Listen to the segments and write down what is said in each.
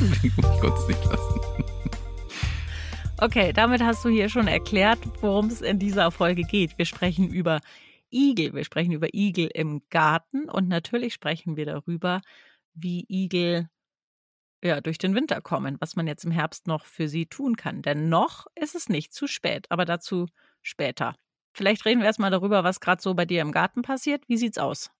Entschuldigung, ich konnte es nicht lassen. Okay, damit hast du hier schon erklärt, worum es in dieser Folge geht. Wir sprechen über Igel. Wir sprechen über Igel im Garten und natürlich sprechen wir darüber, wie Igel ja, durch den Winter kommen, was man jetzt im Herbst noch für sie tun kann. Denn noch ist es nicht zu spät, aber dazu später. Vielleicht reden wir erstmal darüber, was gerade so bei dir im Garten passiert. Wie sieht's aus?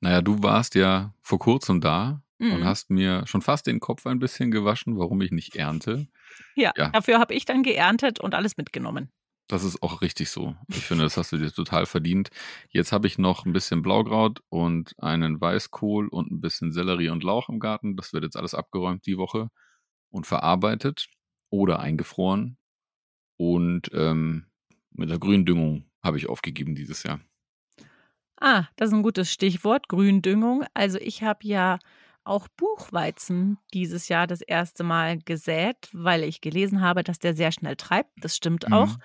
Naja, du warst ja vor kurzem da Mhm. und hast mir schon fast den Kopf ein bisschen gewaschen, warum ich nicht ernte. Ja, Ja. dafür habe ich dann geerntet und alles mitgenommen. Das ist auch richtig so. Ich finde, das hast du dir total verdient. Jetzt habe ich noch ein bisschen Blaukraut und einen Weißkohl und ein bisschen Sellerie und Lauch im Garten. Das wird jetzt alles abgeräumt die Woche und verarbeitet oder eingefroren. Und ähm, mit der Gründüngung habe ich aufgegeben dieses Jahr. Ah, das ist ein gutes Stichwort, Gründüngung. Also ich habe ja auch Buchweizen dieses Jahr das erste Mal gesät, weil ich gelesen habe, dass der sehr schnell treibt. Das stimmt auch. Mhm.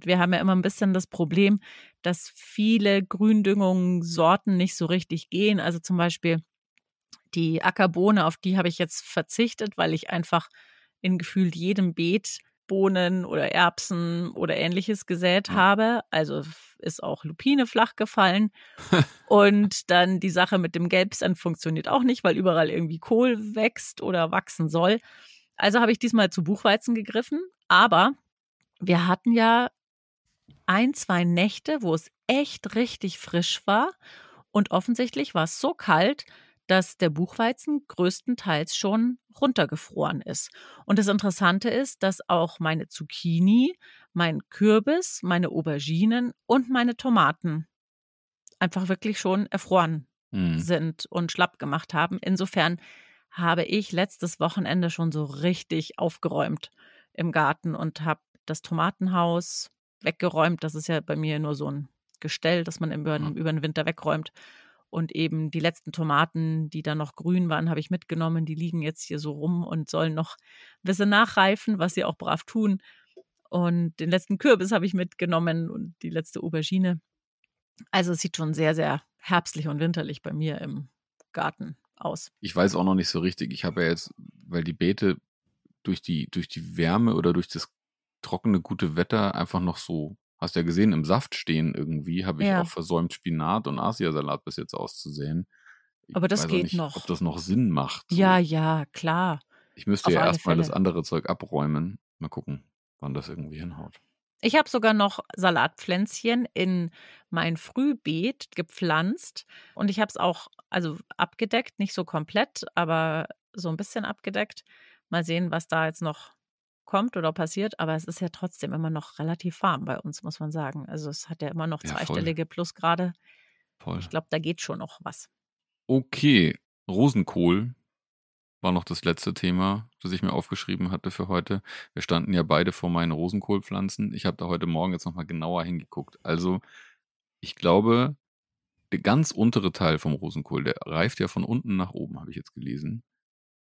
Wir haben ja immer ein bisschen das Problem, dass viele Gründüngungssorten nicht so richtig gehen. Also zum Beispiel die Ackerbohne, auf die habe ich jetzt verzichtet, weil ich einfach in gefühlt jedem Beet Bohnen oder Erbsen oder ähnliches gesät habe. Also ist auch Lupine flach gefallen. Und dann die Sache mit dem Gelbsand funktioniert auch nicht, weil überall irgendwie Kohl wächst oder wachsen soll. Also habe ich diesmal zu Buchweizen gegriffen. Aber wir hatten ja ein, zwei Nächte, wo es echt richtig frisch war. Und offensichtlich war es so kalt, dass der Buchweizen größtenteils schon runtergefroren ist. Und das Interessante ist, dass auch meine Zucchini, mein Kürbis, meine Auberginen und meine Tomaten einfach wirklich schon erfroren Mhm. sind und schlapp gemacht haben. Insofern habe ich letztes Wochenende schon so richtig aufgeräumt im Garten und habe das Tomatenhaus weggeräumt. Das ist ja bei mir nur so ein Gestell, das man über, über den Winter wegräumt. Und eben die letzten Tomaten, die da noch grün waren, habe ich mitgenommen. Die liegen jetzt hier so rum und sollen noch ein bisschen nachreifen, was sie auch brav tun. Und den letzten Kürbis habe ich mitgenommen und die letzte Aubergine. Also es sieht schon sehr, sehr herbstlich und winterlich bei mir im Garten aus. Ich weiß auch noch nicht so richtig. Ich habe ja jetzt, weil die Beete durch die, durch die Wärme oder durch das trockene, gute Wetter einfach noch so, hast ja gesehen, im Saft stehen irgendwie, habe ich Ja. auch versäumt, Spinat und Asiasalat bis jetzt auszusehen. Ich Aber das geht nicht, noch. Ob das noch Sinn macht. so. Ja, ja, klar. Ich müsste auf ja erstmal das andere Zeug abräumen. Mal gucken, wann das irgendwie hinhaut. Ich habe sogar noch Salatpflänzchen in mein Frühbeet gepflanzt und ich habe es auch also abgedeckt, nicht so komplett, aber so ein bisschen abgedeckt. Mal sehen, was da jetzt noch kommt oder passiert, aber es ist ja trotzdem immer noch relativ warm bei uns, muss man sagen. Also es hat ja immer noch Ja, voll. zweistellige Plusgrade. Voll. Ich glaube, da geht schon noch was. Okay, Rosenkohl war noch das letzte Thema, das ich mir aufgeschrieben hatte für heute. Wir standen ja beide vor meinen Rosenkohlpflanzen. Ich habe da heute Morgen jetzt nochmal genauer hingeguckt. Also, ich glaube, der ganz untere Teil vom Rosenkohl, der reift ja von unten nach oben, habe ich jetzt gelesen,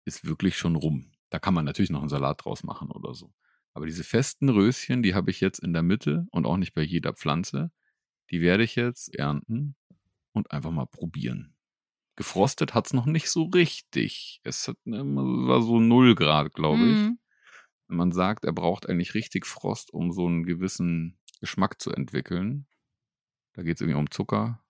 ist wirklich schon rum. Da kann man natürlich noch einen Salat draus machen oder so. Aber diese festen Röschen, die habe ich jetzt in der Mitte und auch nicht bei jeder Pflanze. Die werde ich jetzt ernten und einfach mal probieren. Gefrostet hat's noch nicht so richtig. Es hat, ne, war so 0 Grad, glaube ich. Mhm. Man sagt, er braucht eigentlich richtig Frost, um so einen gewissen Geschmack zu entwickeln. Da geht's irgendwie um Zucker.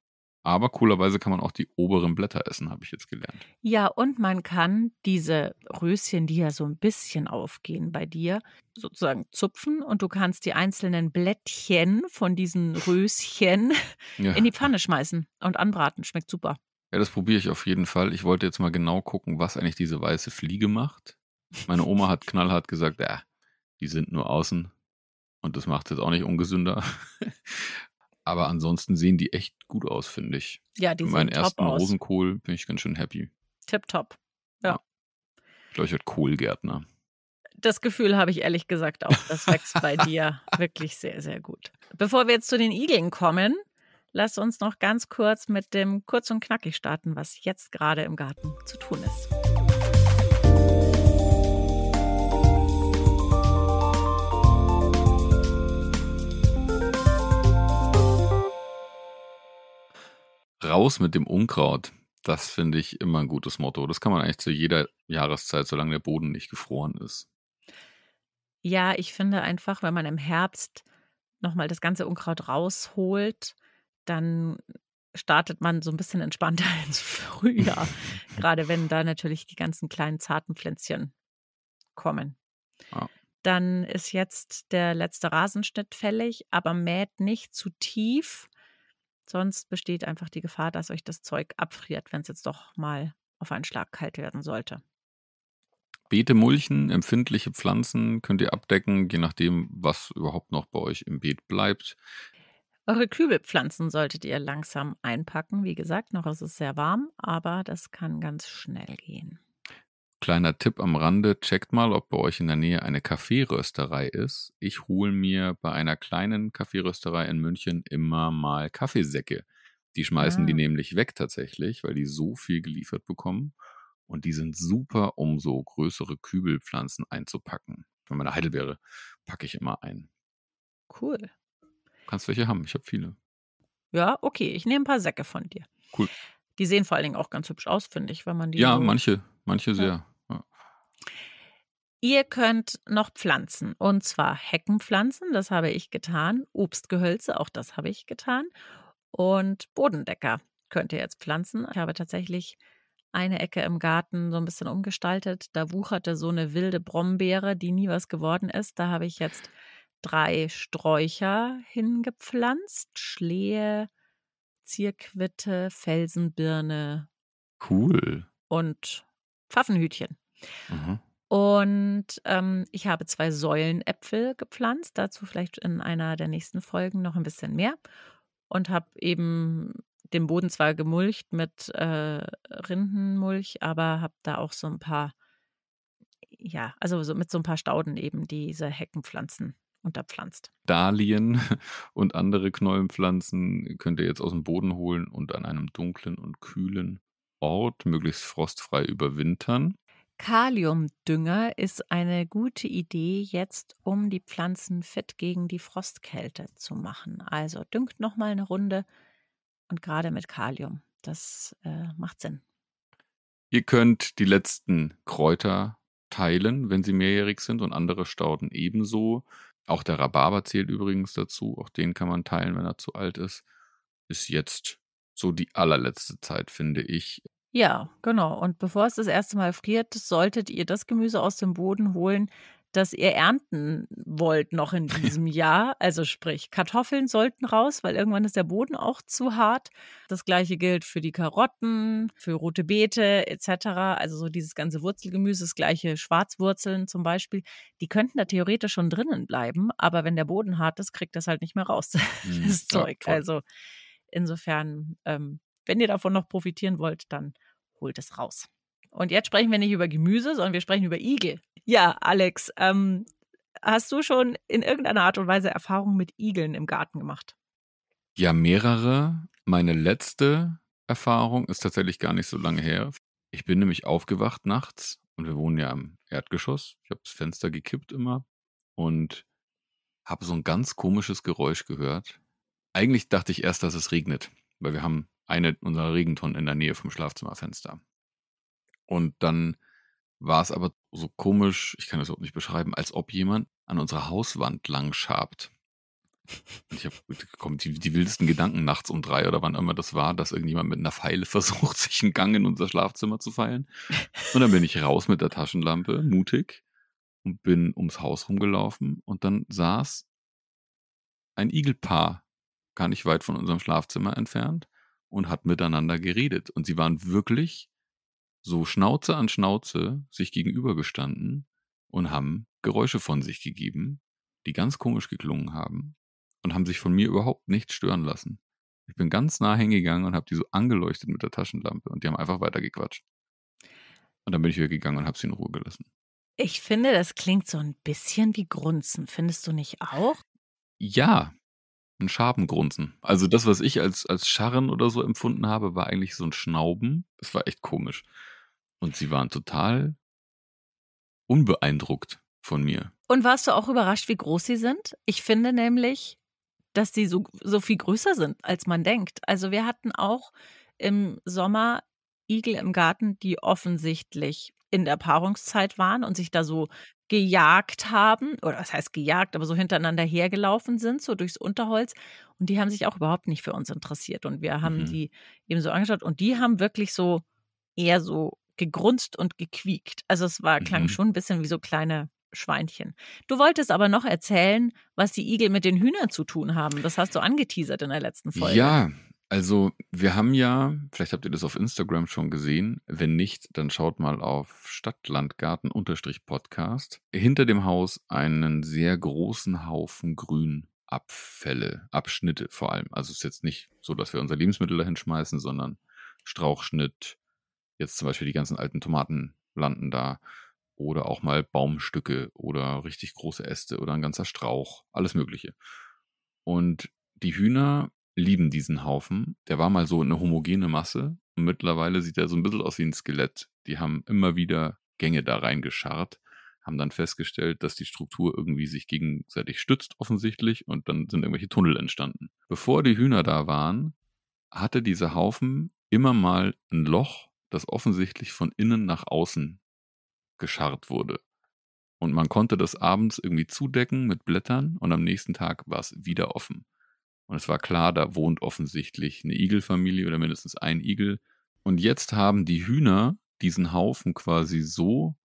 Aber coolerweise kann man auch die oberen Blätter essen, habe ich jetzt gelernt. Ja, und man kann diese Röschen, die ja so ein bisschen aufgehen bei dir, sozusagen zupfen und du kannst die einzelnen Blättchen von diesen Röschen Ja, in die Pfanne schmeißen und anbraten. Schmeckt super. ja das probiere ich auf jeden Fall. Ich wollte jetzt mal genau gucken, was eigentlich diese weiße Fliege macht. Meine Oma hat knallhart gesagt, ja, die sind nur außen. Und das macht jetzt auch nicht ungesünder. Aber ansonsten sehen die echt gut aus, finde ich. Ja, die Für meinen ersten aus. Rosenkohl bin ich ganz schön happy. Tipptopp. Ja. Ich glaube, ich werde Kohlgärtner. Das Gefühl habe ich ehrlich gesagt auch. Das wächst bei dir wirklich sehr, sehr gut. Bevor wir jetzt zu den Igeln kommen, lass uns noch ganz kurz mit dem Kurz und Knackig starten, was jetzt gerade im Garten zu tun ist. Raus mit dem Unkraut. Das finde ich immer ein gutes Motto. Das kann man eigentlich zu jeder Jahreszeit, solange der Boden nicht gefroren ist. Ja, ich finde einfach, wenn man im Herbst nochmal das ganze Unkraut rausholt, dann startet man so ein bisschen entspannter ins Frühjahr. Gerade wenn da natürlich die ganzen kleinen zarten Pflänzchen kommen. Ja. Dann ist jetzt der letzte Rasenschnitt fällig, aber mäht nicht zu tief. Sonst besteht einfach die Gefahr, dass euch das Zeug abfriert, wenn es jetzt doch mal auf einen Schlag kalt werden sollte. Beete mulchen, empfindliche Pflanzen könnt ihr abdecken, je nachdem, was überhaupt noch bei euch im Beet bleibt. Eure Kübelpflanzen solltet ihr langsam einpacken. Wie gesagt, noch ist es sehr warm, aber das kann ganz schnell gehen. Kleiner Tipp am Rande, checkt mal, ob bei euch in der Nähe eine Kaffeerösterei ist. Ich hole mir bei einer kleinen Kaffeerösterei in München immer mal Kaffeesäcke. Die schmeißen Ah. die nämlich weg tatsächlich, weil die so viel geliefert bekommen. Und die sind super, um so größere Kübelpflanzen einzupacken. Wenn meine Heidelbeere packe ich immer ein. Cool. Du kannst welche haben, ich habe viele. Ja, okay, ich nehme ein paar Säcke von dir. Cool. Die sehen vor allen Dingen auch ganz hübsch aus, finde ich, wenn man die. Ja, so manche, manche sehr. Ja. Ihr könnt noch pflanzen und zwar Heckenpflanzen, das habe ich getan, Obstgehölze, auch das habe ich getan und Bodendecker könnt ihr jetzt pflanzen. Ich habe tatsächlich eine Ecke im Garten so ein bisschen umgestaltet. Da wucherte so eine wilde Brombeere, die nie was geworden ist. Da habe ich jetzt drei Sträucher hingepflanzt: Schlehe, Zierquitte, Felsenbirne Cool. und Pfaffenhütchen. Mhm. Und ähm, ich habe zwei Säulenäpfel gepflanzt, dazu vielleicht in einer der nächsten Folgen noch ein bisschen mehr. Und habe eben den Boden zwar gemulcht mit äh, Rindenmulch, aber habe da auch so ein paar, ja, also so mit so ein paar Stauden eben diese Heckenpflanzen unterpflanzt. Dahlien und andere Knollenpflanzen könnt ihr jetzt aus dem Boden holen und an einem dunklen und kühlen Ort möglichst frostfrei überwintern. Kaliumdünger ist eine gute Idee jetzt, um die Pflanzen fit gegen die Frostkälte zu machen. Also düngt noch mal eine Runde und gerade mit Kalium. Das äh, macht Sinn. Ihr könnt die letzten Kräuter teilen, wenn sie mehrjährig sind und andere Stauden ebenso. Auch der Rhabarber zählt übrigens dazu. Auch den kann man teilen, wenn er zu alt ist. Ist jetzt so die allerletzte Zeit, finde ich. Ja, genau. Und bevor es das erste Mal friert, solltet ihr das Gemüse aus dem Boden holen, das ihr ernten wollt noch in diesem Jahr. Also sprich, Kartoffeln sollten raus, weil irgendwann ist der Boden auch zu hart. Das gleiche gilt für die Karotten, für rote Beete etc. Also so dieses ganze Wurzelgemüse, das gleiche Schwarzwurzeln zum Beispiel, die könnten da theoretisch schon drinnen bleiben, aber wenn der Boden hart ist, kriegt das halt nicht mehr raus, Hm, das ja, Zeug. voll. Also insofern, ähm, wenn ihr davon noch profitieren wollt, dann holt es raus. Und jetzt sprechen wir nicht über Gemüse, sondern wir sprechen über Igel. Ja, Alex, ähm, hast du schon in irgendeiner Art und Weise Erfahrungen mit Igeln im Garten gemacht? Ja, mehrere. Meine letzte Erfahrung ist tatsächlich gar nicht so lange her. Ich bin nämlich aufgewacht nachts und wir wohnen ja im Erdgeschoss. Ich habe das Fenster gekippt immer und habe so ein ganz komisches Geräusch gehört. Eigentlich dachte ich erst, dass es regnet, weil wir haben eine unserer Regentonnen in der Nähe vom Schlafzimmerfenster. Und dann war es aber so komisch, ich kann das überhaupt nicht beschreiben, als ob jemand an unserer Hauswand lang schabt. Und ich habe die, die wildesten Gedanken nachts um drei oder wann immer das war, dass irgendjemand mit einer Pfeile versucht, sich einen Gang in unser Schlafzimmer zu feilen. Und dann bin ich raus mit der Taschenlampe, mutig, und bin ums Haus rumgelaufen und dann saß ein Igelpaar gar nicht weit von unserem Schlafzimmer entfernt und hat miteinander geredet. Und sie waren wirklich so Schnauze an Schnauze sich gegenübergestanden und haben Geräusche von sich gegeben, die ganz komisch geklungen haben und haben sich von mir überhaupt nicht stören lassen. Ich bin ganz nah hingegangen und habe die so angeleuchtet mit der Taschenlampe und die haben einfach weitergequatscht. Und dann bin ich wieder gegangen und habe sie in Ruhe gelassen. Ich finde, das klingt so ein bisschen wie Grunzen. Findest du nicht auch? Ja, ein Schabengrunzen. Also das, was ich als, als Scharren oder so empfunden habe, war eigentlich so ein Schnauben. Das war echt komisch. Und sie waren total unbeeindruckt von mir. Und warst du auch überrascht, wie groß sie sind? Ich finde nämlich, dass sie so, so viel größer sind, als man denkt. Also wir hatten auch im Sommer Igel im Garten, die offensichtlich in der Paarungszeit waren und sich da so gejagt haben, oder was heißt gejagt, aber so hintereinander hergelaufen sind, so durchs Unterholz. Und die haben sich auch überhaupt nicht für uns interessiert. Und wir haben mhm. die eben so angeschaut und die haben wirklich so eher so gegrunzt und gequiekt. Also es war, klang mhm. schon ein bisschen wie so kleine Schweinchen. Du wolltest aber noch erzählen, was die Igel mit den Hühnern zu tun haben. Das hast du angeteasert in der letzten Folge. Ja, also wir haben ja, vielleicht habt ihr das auf Instagram schon gesehen, wenn nicht, dann schaut mal auf Stadtlandgarten-Podcast. Hinter dem Haus einen sehr großen Haufen Grünabfälle, Abschnitte vor allem. Also es ist jetzt nicht so, dass wir unser Lebensmittel dahin schmeißen, sondern Strauchschnitt, jetzt zum Beispiel die ganzen alten Tomaten landen da oder auch mal Baumstücke oder richtig große Äste oder ein ganzer Strauch, alles Mögliche. Und die Hühner lieben diesen Haufen. Der war mal so eine homogene Masse und mittlerweile sieht er so ein bisschen aus wie ein Skelett. Die haben immer wieder Gänge da reingescharrt, haben dann festgestellt, dass die Struktur irgendwie sich gegenseitig stützt offensichtlich und dann sind irgendwelche Tunnel entstanden. Bevor die Hühner da waren, hatte dieser Haufen immer mal ein Loch, das offensichtlich von innen nach außen gescharrt wurde. Und man konnte das abends irgendwie zudecken mit Blättern und am nächsten Tag war es wieder offen. Und es war klar, da wohnt offensichtlich eine Igelfamilie oder mindestens ein Igel. Und jetzt haben die Hühner diesen Haufen quasi so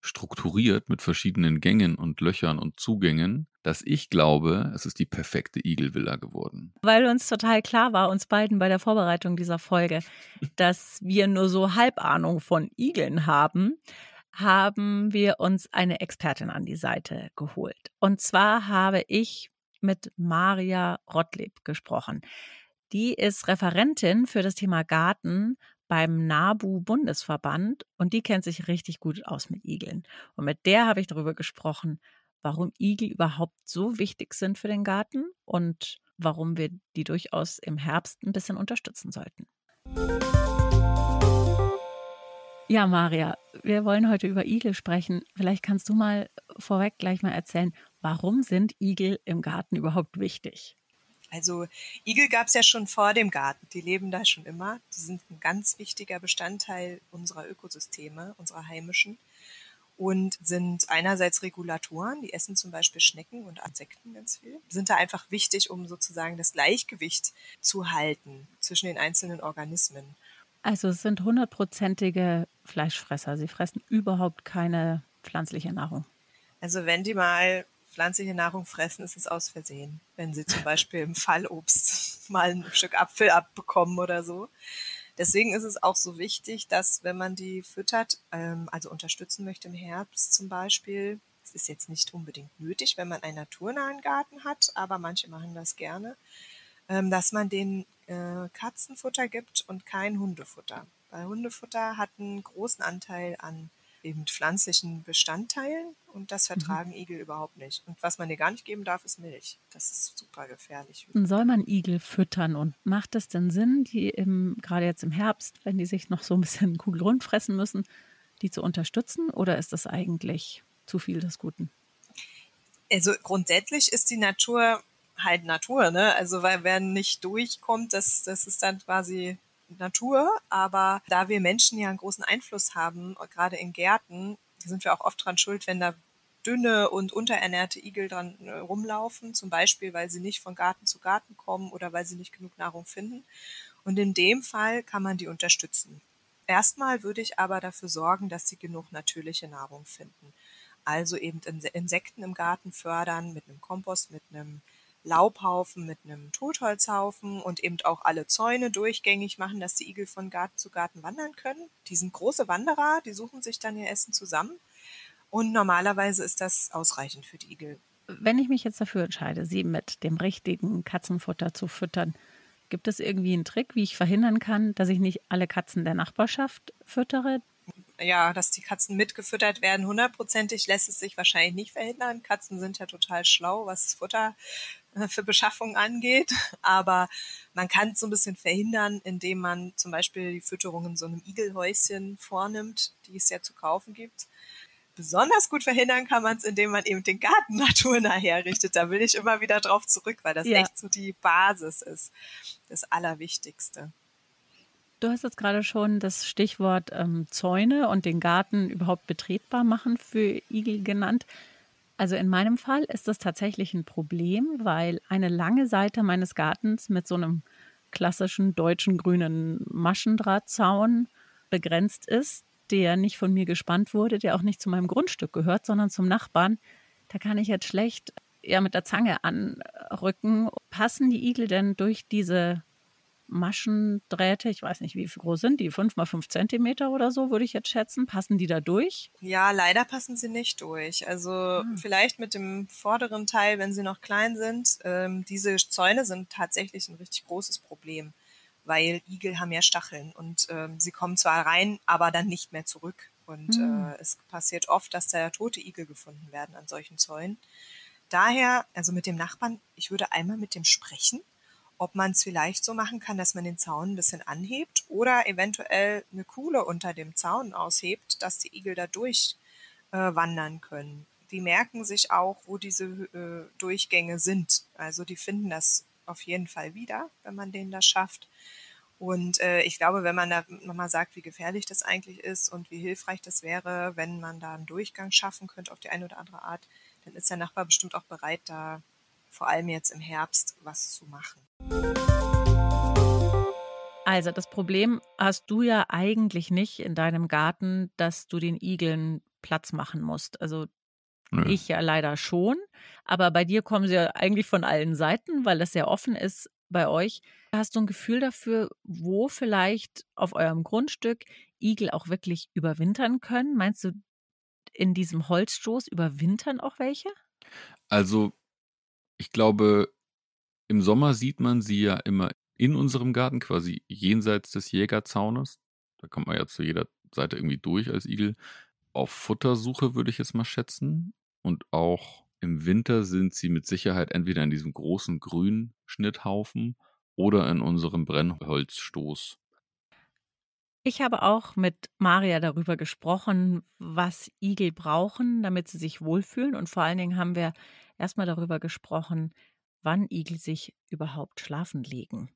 strukturiert mit verschiedenen Gängen und Löchern und Zugängen, dass ich glaube, es ist die perfekte Igelvilla geworden. Weil uns total klar war, uns beiden bei der Vorbereitung dieser Folge, dass wir nur so Halbahnung von Igeln haben, haben wir uns eine Expertin an die Seite geholt. Und zwar habe ich mit Maria Rottleb gesprochen. Die ist Referentin für das Thema Garten beim NABU-Bundesverband und die kennt sich richtig gut aus mit Igeln. Und mit der habe ich darüber gesprochen, warum Igel überhaupt so wichtig sind für den Garten und warum wir die durchaus im Herbst ein bisschen unterstützen sollten. Ja, Maria, wir wollen heute über Igel sprechen. Vielleicht kannst du mal vorweg gleich mal erzählen, warum sind Igel im Garten überhaupt wichtig? Also Igel gab es ja schon vor dem Garten. Die leben da schon immer. Die sind ein ganz wichtiger Bestandteil unserer Ökosysteme, unserer heimischen. Und sind einerseits Regulatoren, die essen zum Beispiel Schnecken und Insekten ganz viel, sind da einfach wichtig, um sozusagen das Gleichgewicht zu halten zwischen den einzelnen Organismen. Also es sind hundertprozentige Fleischfresser. Sie fressen überhaupt keine pflanzliche Nahrung. Also wenn die mal pflanzliche Nahrung fressen, ist es aus Versehen. Wenn sie zum Beispiel im Fallobst mal ein Stück Apfel abbekommen oder so. Deswegen ist es auch so wichtig, dass wenn man die füttert, ähm, also unterstützen möchte im Herbst zum Beispiel, es ist jetzt nicht unbedingt nötig, wenn man einen naturnahen Garten hat, aber manche machen das gerne, ähm, dass man den äh, Katzenfutter gibt und kein Hundefutter. Weil Hundefutter hat einen großen Anteil an eben pflanzlichen Bestandteilen und das mhm. vertragen mhm. Igel überhaupt nicht. Und was man dir gar nicht geben darf, ist Milch. Das ist super gefährlich. Soll man Igel füttern und macht es denn Sinn, die im, gerade jetzt im Herbst, wenn die sich noch so ein bisschen kugelrund fressen müssen, die zu unterstützen oder ist das eigentlich zu viel des Guten? Also grundsätzlich ist die Natur halt Natur, ne? Also weil wer nicht durchkommt, das, das ist dann quasi Natur. Aber da wir Menschen ja einen großen Einfluss haben, gerade in Gärten, sind wir auch oft dran schuld, wenn da dünne und unterernährte Igel dran äh, rumlaufen, zum Beispiel, weil sie nicht von Garten zu Garten kommen oder weil sie nicht genug Nahrung finden. Und in dem Fall kann man die unterstützen. Erstmal würde ich aber dafür sorgen, dass sie genug natürliche Nahrung finden. Also eben Insekten im Garten fördern mit einem Kompost, mit einem Laubhaufen mit einem Totholzhaufen und eben auch alle Zäune durchgängig machen, dass die Igel von Garten zu Garten wandern können. Die sind große Wanderer, die suchen sich dann ihr Essen zusammen. Und normalerweise ist das ausreichend für die Igel. Wenn ich mich jetzt dafür entscheide, sie mit dem richtigen Katzenfutter zu füttern, gibt es irgendwie einen Trick, wie ich verhindern kann, dass ich nicht alle Katzen der Nachbarschaft füttere? ja, dass die Katzen mitgefüttert werden. Hundertprozentig lässt es sich wahrscheinlich nicht verhindern. Katzen sind ja total schlau, was das Futter für Beschaffung angeht. Aber man kann es so ein bisschen verhindern, indem man zum Beispiel die Fütterung in so einem Igelhäuschen vornimmt, die es ja zu kaufen gibt. Besonders gut verhindern kann man es, indem man eben den Garten naturnah herrichtet. Da will ich immer wieder drauf zurück, weil das ja. echt so die Basis ist. Das Allerwichtigste. Du hast jetzt gerade schon das Stichwort ähm, Zäune und den Garten überhaupt betretbar machen für Igel genannt. Also in meinem Fall ist das tatsächlich ein Problem, weil eine lange Seite meines Gartens mit so einem klassischen deutschen grünen Maschendrahtzaun begrenzt ist, der nicht von mir gespannt wurde, der auch nicht zu meinem Grundstück gehört, sondern zum Nachbarn. Da kann ich jetzt schlecht ja mit der Zange anrücken. Passen die Igel denn durch diese Maschendrähte, ich weiß nicht, wie groß sind die, fünf mal fünf Zentimeter oder so, würde ich jetzt schätzen. Passen die da durch? Ja, leider passen sie nicht durch. Also hm. vielleicht mit dem vorderen Teil, wenn sie noch klein sind. Ähm, diese Zäune sind tatsächlich ein richtig großes Problem, weil Igel haben ja Stacheln und ähm, sie kommen zwar rein, aber dann nicht mehr zurück. Und hm. äh, es passiert oft, dass da tote Igel gefunden werden an solchen Zäunen. Daher, also mit dem Nachbarn, ich würde einmal mit dem sprechen ob man es vielleicht so machen kann, dass man den Zaun ein bisschen anhebt oder eventuell eine Kuhle unter dem Zaun aushebt, dass die Igel da durch äh, wandern können. Die merken sich auch, wo diese äh, Durchgänge sind. Also die finden das auf jeden Fall wieder, wenn man denen das schafft. Und äh, ich glaube, wenn man da nochmal sagt, wie gefährlich das eigentlich ist und wie hilfreich das wäre, wenn man da einen Durchgang schaffen könnte auf die eine oder andere Art, dann ist der Nachbar bestimmt auch bereit, da vor allem jetzt im Herbst was zu machen. Also das Problem hast du ja eigentlich nicht in deinem Garten, dass du den Igeln Platz machen musst. Also Nö. ich ja leider schon, aber bei dir kommen sie ja eigentlich von allen Seiten, weil es sehr offen ist bei euch. Hast du ein Gefühl dafür, wo vielleicht auf eurem Grundstück Igel auch wirklich überwintern können? Meinst du, in diesem Holzstoß überwintern auch welche? Also ich glaube, im Sommer sieht man sie ja immer in unserem Garten, quasi jenseits des Jägerzaunes. Da kommt man ja zu jeder Seite irgendwie durch als Igel. Auf Futtersuche würde ich jetzt mal schätzen. Und auch im Winter sind sie mit Sicherheit entweder in diesem großen grünen Schnitthaufen oder in unserem Brennholzstoß. Ich habe auch mit Maria darüber gesprochen, was Igel brauchen, damit sie sich wohlfühlen. Und vor allen Dingen haben wir erstmal darüber gesprochen, wann Igel sich überhaupt schlafen legen.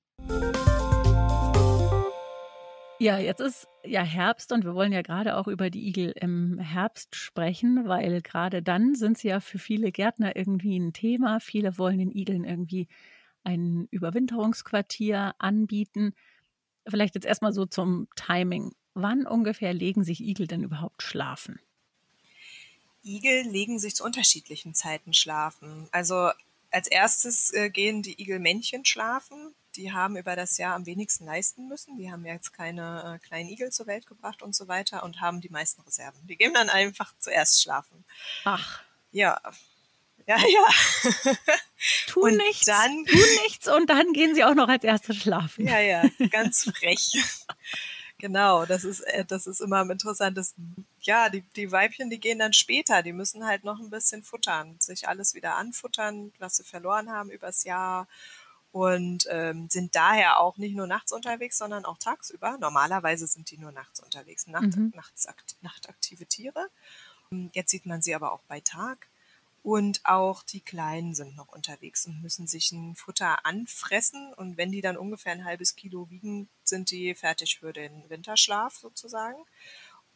Ja, jetzt ist ja Herbst und wir wollen ja gerade auch über die Igel im Herbst sprechen, weil gerade dann sind sie ja für viele Gärtner irgendwie ein Thema. Viele wollen den Igeln irgendwie ein Überwinterungsquartier anbieten. Vielleicht jetzt erstmal so zum Timing. Wann ungefähr legen sich Igel denn überhaupt schlafen? Igel legen sich zu unterschiedlichen Zeiten schlafen. Also als erstes äh, gehen die Igelmännchen schlafen. Die haben über das Jahr am wenigsten leisten müssen. Die haben jetzt keine äh, kleinen Igel zur Welt gebracht und so weiter und haben die meisten Reserven. Die gehen dann einfach zuerst schlafen. Ach. Ja. Ja, ja. Tun und nichts. Dann, tun nichts und dann gehen sie auch noch als erstes schlafen. Ja, ja, ganz frech. Genau, das ist, äh, das ist immer am interessantesten. Ja, die, die Weibchen, die gehen dann später, die müssen halt noch ein bisschen futtern, sich alles wieder anfuttern, was sie verloren haben übers Jahr und ähm, sind daher auch nicht nur nachts unterwegs, sondern auch tagsüber. Normalerweise sind die nur nachts unterwegs, Nacht, mhm. nachts, nachtaktive Tiere. Jetzt sieht man sie aber auch bei Tag. Und auch die Kleinen sind noch unterwegs und müssen sich ein Futter anfressen. Und wenn die dann ungefähr ein halbes Kilo wiegen, sind die fertig für den Winterschlaf sozusagen.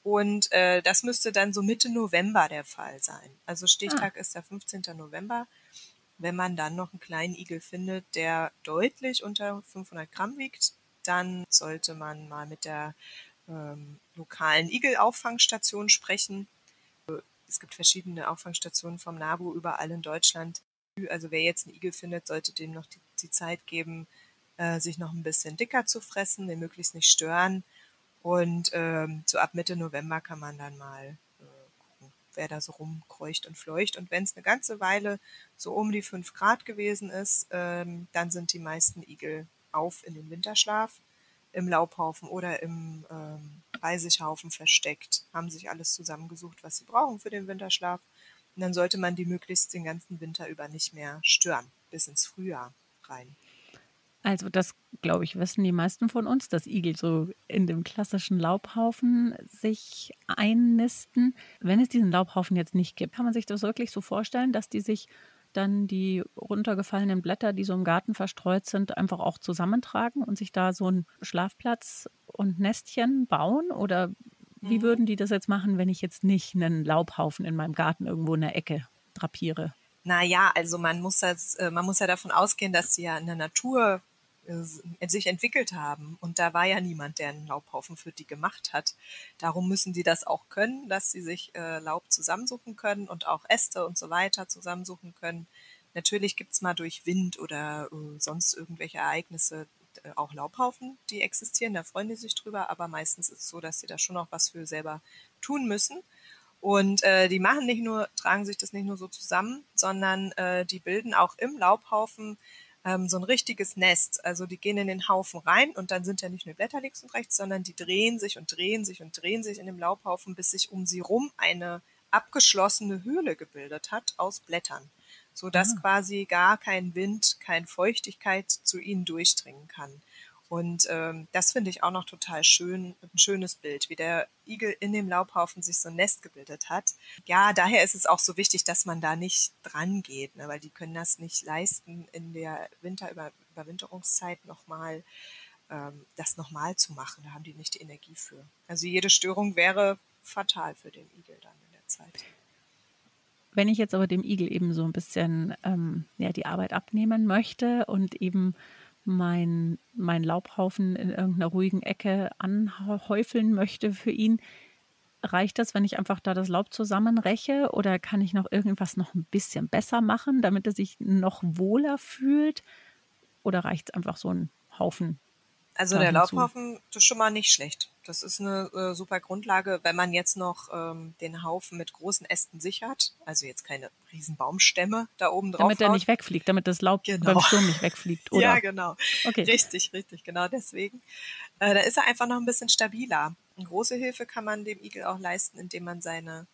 Und äh, das müsste dann so Mitte November der Fall sein. Also Stichtag ah. ist der 15. November. Wenn man dann noch einen kleinen Igel findet, der deutlich unter 500 Gramm wiegt, dann sollte man mal mit der ähm, lokalen Igelauffangstation sprechen es gibt verschiedene Auffangstationen vom NABU überall in Deutschland. Also wer jetzt einen Igel findet, sollte dem noch die, die Zeit geben, äh, sich noch ein bisschen dicker zu fressen, den möglichst nicht stören. Und ähm, so ab Mitte November kann man dann mal äh, gucken, wer da so rumkreucht und fleucht. Und wenn es eine ganze Weile so um die fünf Grad gewesen ist, ähm, dann sind die meisten Igel auf in den Winterschlaf im Laubhaufen oder im ähm, Reisighaufen versteckt, haben sich alles zusammengesucht, was sie brauchen für den Winterschlaf. Und dann sollte man die möglichst den ganzen Winter über nicht mehr stören, bis ins Frühjahr rein. Also das, glaube ich, wissen die meisten von uns, dass Igel so in dem klassischen Laubhaufen sich einnisten. Wenn es diesen Laubhaufen jetzt nicht gibt, kann man sich das wirklich so vorstellen, dass die sich dann die runtergefallenen Blätter, die so im Garten verstreut sind, einfach auch zusammentragen und sich da so einen Schlafplatz und Nestchen bauen? Oder wie mhm. würden die das jetzt machen, wenn ich jetzt nicht einen Laubhaufen in meinem Garten irgendwo in der Ecke drapiere? Naja, also man muss, das, äh, man muss ja davon ausgehen, dass sie ja in der Natur äh, sich entwickelt haben. Und da war ja niemand, der einen Laubhaufen für die gemacht hat. Darum müssen die das auch können, dass sie sich äh, Laub zusammensuchen können und auch Äste und so weiter zusammensuchen können. Natürlich gibt's mal durch Wind oder äh, sonst irgendwelche Ereignisse auch Laubhaufen, die existieren, da freuen die sich drüber, aber meistens ist es so, dass sie da schon noch was für selber tun müssen. Und äh, die machen nicht nur, tragen sich das nicht nur so zusammen, sondern äh, die bilden auch im Laubhaufen ähm, so ein richtiges Nest. Also die gehen in den Haufen rein und dann sind ja nicht nur Blätter links und rechts, sondern die drehen sich und drehen sich und drehen sich in dem Laubhaufen, bis sich um sie rum eine abgeschlossene Höhle gebildet hat aus Blättern, so dass ah. quasi gar kein Wind, keine Feuchtigkeit zu ihnen durchdringen kann. Und ähm, das finde ich auch noch total schön, ein schönes Bild, wie der Igel in dem Laubhaufen sich so ein Nest gebildet hat. Ja, daher ist es auch so wichtig, dass man da nicht dran geht, ne, weil die können das nicht leisten, in der Winterüberwinterungszeit nochmal ähm, das nochmal zu machen. Da haben die nicht die Energie für. Also jede Störung wäre fatal für den Igel dann in der Zeit. Wenn ich jetzt aber dem Igel eben so ein bisschen ähm, ja, die Arbeit abnehmen möchte und eben mein, mein Laubhaufen in irgendeiner ruhigen Ecke anhäufeln möchte für ihn, reicht das, wenn ich einfach da das Laub zusammenreche oder kann ich noch irgendwas noch ein bisschen besser machen, damit er sich noch wohler fühlt? Oder reicht es einfach so ein Haufen also der Laubhaufen, ist schon mal nicht schlecht. Das ist eine äh, super Grundlage, wenn man jetzt noch ähm, den Haufen mit großen Ästen sichert, also jetzt keine riesen Baumstämme da oben drauf. Damit er nicht wegfliegt, damit das Laub genau. beim Sturm nicht wegfliegt, oder? Ja, genau. Okay. Richtig, richtig, genau deswegen. Äh, da ist er einfach noch ein bisschen stabiler. Eine große Hilfe kann man dem Igel auch leisten, indem man seine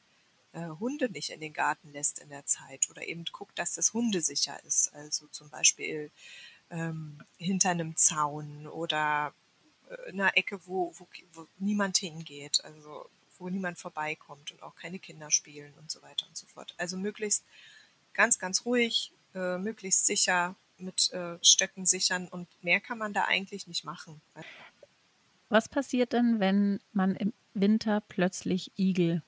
äh, Hunde nicht in den Garten lässt in der Zeit oder eben guckt, dass das hundesicher ist. Also zum Beispiel ähm, hinter einem Zaun oder einer Ecke, wo, wo, wo niemand hingeht, also wo niemand vorbeikommt und auch keine Kinder spielen und so weiter und so fort. Also möglichst ganz, ganz ruhig, äh, möglichst sicher mit äh, Stöcken sichern und mehr kann man da eigentlich nicht machen. Was passiert denn, wenn man im Winter plötzlich Igel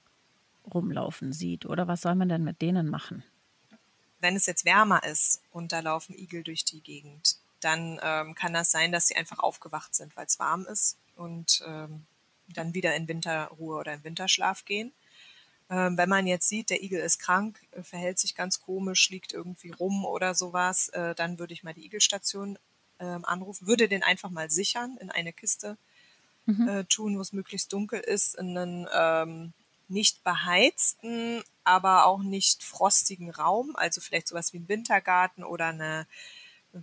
rumlaufen sieht? Oder was soll man denn mit denen machen? wenn es jetzt wärmer ist und da laufen Igel durch die Gegend, dann ähm, kann das sein, dass sie einfach aufgewacht sind, weil es warm ist und ähm, dann wieder in Winterruhe oder in Winterschlaf gehen. Ähm, wenn man jetzt sieht, der Igel ist krank, äh, verhält sich ganz komisch, liegt irgendwie rum oder sowas, äh, dann würde ich mal die Igelstation ähm, anrufen, würde den einfach mal sichern, in eine Kiste mhm. äh, tun, wo es möglichst dunkel ist, in einen ähm, nicht beheizten, aber auch nicht frostigen Raum, also vielleicht sowas wie ein Wintergarten oder eine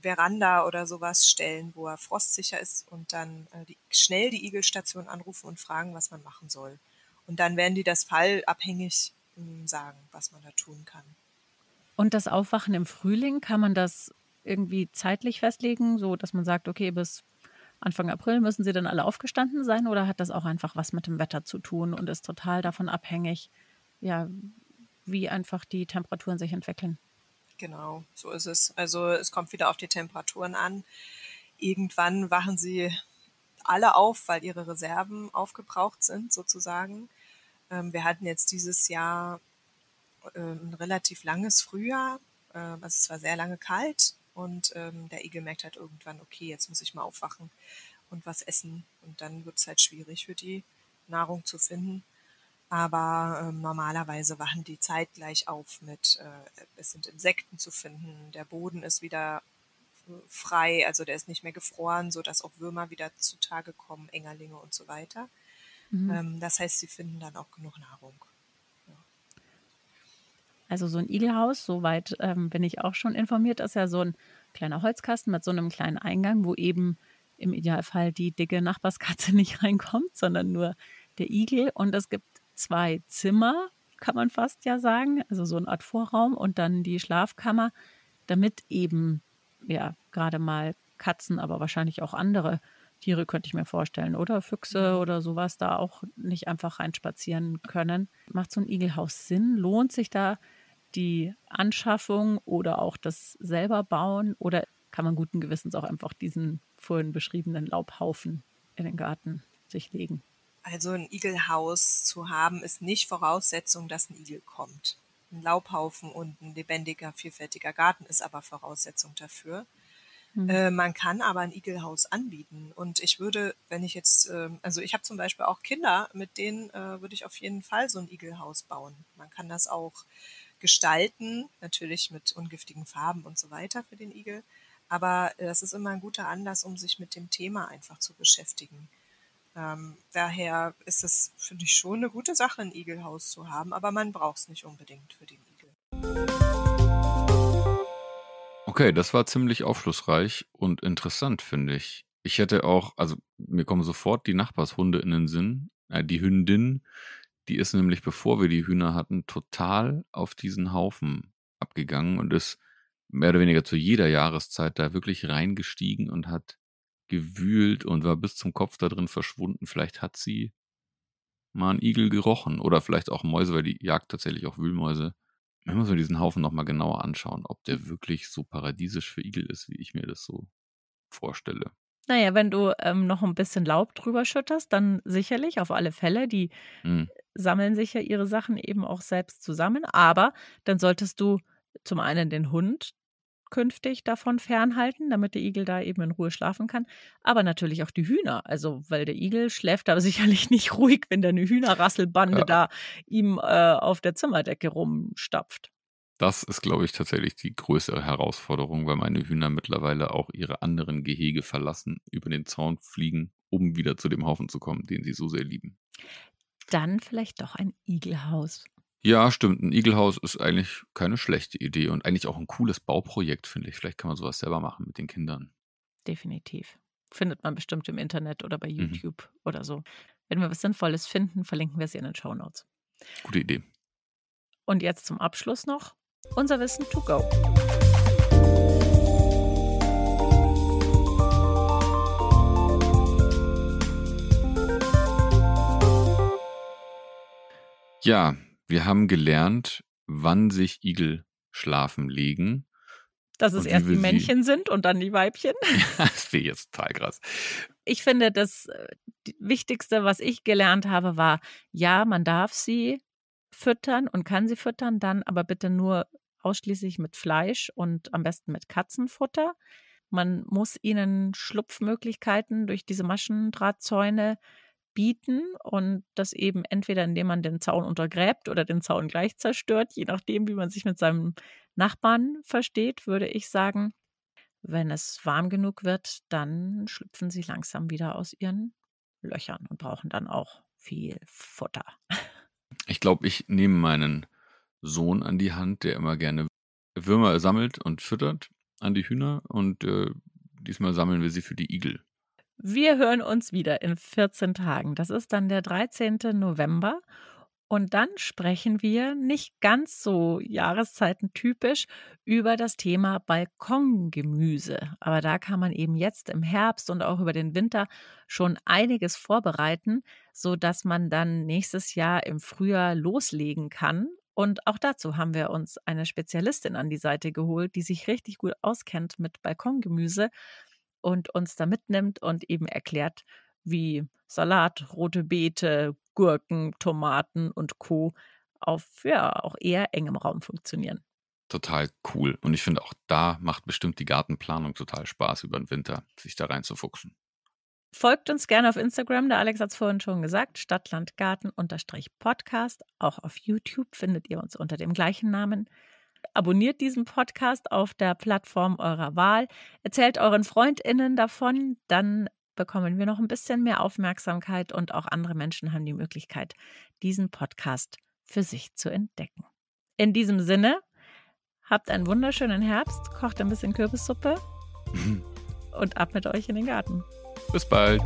Veranda oder sowas stellen, wo er frostsicher ist und dann äh, die, schnell die Igelstation anrufen und fragen, was man machen soll. Und dann werden die das fallabhängig hm, sagen, was man da tun kann. Und das Aufwachen im Frühling, kann man das irgendwie zeitlich festlegen, so dass man sagt, okay, bis Anfang April müssen sie dann alle aufgestanden sein oder hat das auch einfach was mit dem Wetter zu tun und ist total davon abhängig, ja, wie einfach die Temperaturen sich entwickeln? Genau, so ist es. Also es kommt wieder auf die Temperaturen an. Irgendwann wachen sie alle auf, weil ihre Reserven aufgebraucht sind, sozusagen. Ähm, wir hatten jetzt dieses Jahr äh, ein relativ langes Frühjahr. Äh, also es war sehr lange kalt und ähm, der Igel merkt halt irgendwann, okay, jetzt muss ich mal aufwachen und was essen. Und dann wird es halt schwierig für die, Nahrung zu finden. Aber ähm, normalerweise wachen die zeitgleich auf mit, äh, es sind Insekten zu finden, der Boden ist wieder frei, also der ist nicht mehr gefroren, so dass auch Würmer wieder zutage kommen, Engerlinge und so weiter. Mhm. Ähm, das heißt, sie finden dann auch genug Nahrung. Also so ein Igelhaus, soweit ähm, bin ich auch schon informiert, ist ja so ein kleiner Holzkasten mit so einem kleinen Eingang, wo eben im Idealfall die dicke Nachbarskatze nicht reinkommt, sondern nur der Igel. Und es gibt zwei Zimmer, kann man fast ja sagen. Also so eine Art Vorraum und dann die Schlafkammer, damit eben, ja, gerade mal Katzen, aber wahrscheinlich auch andere Tiere, könnte ich mir vorstellen, oder Füchse Mhm. oder sowas, da auch nicht einfach reinspazieren können. Macht so ein Igelhaus Sinn? Lohnt sich da die Anschaffung oder auch das selber bauen? Oder kann man guten Gewissens auch einfach diesen vorhin beschriebenen Laubhaufen in den Garten sich legen? Also ein Igelhaus zu haben, ist nicht Voraussetzung, dass ein Igel kommt. Ein Laubhaufen und ein lebendiger, vielfältiger Garten ist aber Voraussetzung dafür. Hm. Äh, man kann aber ein Igelhaus anbieten. Und ich würde, wenn ich jetzt, ähm, also ich habe zum Beispiel auch Kinder, mit denen äh, würde ich auf jeden Fall so ein Igelhaus bauen. Man kann das auch gestalten, natürlich mit ungiftigen Farben und so weiter für den Igel. Aber äh, das ist immer ein guter Anlass, um sich mit dem Thema einfach zu beschäftigen. Ähm, daher ist es, finde ich, schon eine gute Sache, ein Igelhaus zu haben, aber man braucht es nicht unbedingt für den Igel. Okay, das war ziemlich aufschlussreich und interessant, finde ich. Ich hätte auch, also mir kommen sofort die Nachbarshunde in den Sinn. Äh, die Hündin, die ist nämlich, bevor wir die Hühner hatten, total auf diesen Haufen abgegangen und ist mehr oder weniger zu jeder Jahreszeit da wirklich reingestiegen und hat gewühlt und war bis zum Kopf da drin verschwunden. Vielleicht hat sie mal einen Igel gerochen oder vielleicht auch Mäuse, weil die jagt tatsächlich auch Wühlmäuse. Wir müssen wir diesen Haufen nochmal genauer anschauen, ob der wirklich so paradiesisch für Igel ist, wie ich mir das so vorstelle. Naja, wenn du ähm, noch ein bisschen Laub drüber schütterst, dann sicherlich, auf alle Fälle. Die Hm. sammeln sich ja ihre Sachen eben auch selbst zusammen. Aber dann solltest du zum einen den Hund künftig davon fernhalten, damit der Igel da eben in Ruhe schlafen kann. Aber natürlich auch die Hühner. Also, weil der Igel schläft aber sicherlich nicht ruhig, wenn da eine Hühnerrasselbande Ja. da ihm äh, auf der Zimmerdecke rumstapft. Das ist, glaube ich, tatsächlich die größere Herausforderung, weil meine Hühner mittlerweile auch ihre anderen Gehege verlassen, über den Zaun fliegen, um wieder zu dem Haufen zu kommen, den sie so sehr lieben. Dann vielleicht doch ein Igelhaus. Ja, stimmt. Ein Igelhaus ist eigentlich keine schlechte Idee und eigentlich auch ein cooles Bauprojekt, finde ich. Vielleicht kann man sowas selber machen mit den Kindern. Definitiv. Findet man bestimmt im Internet oder bei Mhm. YouTube oder so. Wenn wir was Sinnvolles finden, verlinken wir sie in den Show Notes. Gute Idee. Und jetzt zum Abschluss noch unser Wissen to go. Ja, wir haben gelernt, wann sich Igel schlafen legen. Dass es erst die wir sie- Männchen sind und dann die Weibchen. das wäre jetzt total krass. Ich finde, das äh, Wichtigste, was ich gelernt habe, war, ja, man darf sie füttern und kann sie füttern, dann aber bitte nur ausschließlich mit Fleisch und am besten mit Katzenfutter. Man muss ihnen Schlupfmöglichkeiten durch diese Maschendrahtzäune bieten und das eben entweder indem man den Zaun untergräbt oder den Zaun gleich zerstört, je nachdem, wie man sich mit seinem Nachbarn versteht, würde ich sagen. Wenn es warm genug wird, dann schlüpfen sie langsam wieder aus ihren Löchern und brauchen dann auch viel Futter. Ich glaube, ich nehme meinen Sohn an die Hand, der immer gerne Würmer sammelt und füttert an die Hühner und äh, diesmal sammeln wir sie für die Igel. Wir hören uns wieder in 14 Tagen. Das ist dann der 13. November. Und dann sprechen wir nicht ganz so jahreszeitentypisch über das Thema Balkongemüse. Aber da kann man eben jetzt im Herbst und auch über den Winter schon einiges vorbereiten, sodass man dann nächstes Jahr im Frühjahr loslegen kann. Und auch dazu haben wir uns eine Spezialistin an die Seite geholt, die sich richtig gut auskennt mit Balkongemüse und uns da mitnimmt und eben erklärt, wie Salat, rote Beete, Gurken, Tomaten und Co. auf ja auch eher engem Raum funktionieren. Total cool. Und ich finde auch da macht bestimmt die Gartenplanung total Spaß über den Winter, sich da reinzufuchsen. Folgt uns gerne auf Instagram, der Alex hat es vorhin schon gesagt, Stadtlandgarten-Podcast. Auch auf YouTube findet ihr uns unter dem gleichen Namen. Abonniert diesen Podcast auf der Plattform eurer Wahl. Erzählt euren FreundInnen davon, dann bekommen wir noch ein bisschen mehr Aufmerksamkeit und auch andere Menschen haben die Möglichkeit, diesen Podcast für sich zu entdecken. In diesem Sinne, habt einen wunderschönen Herbst, kocht ein bisschen Kürbissuppe und ab mit euch in den Garten. Bis bald.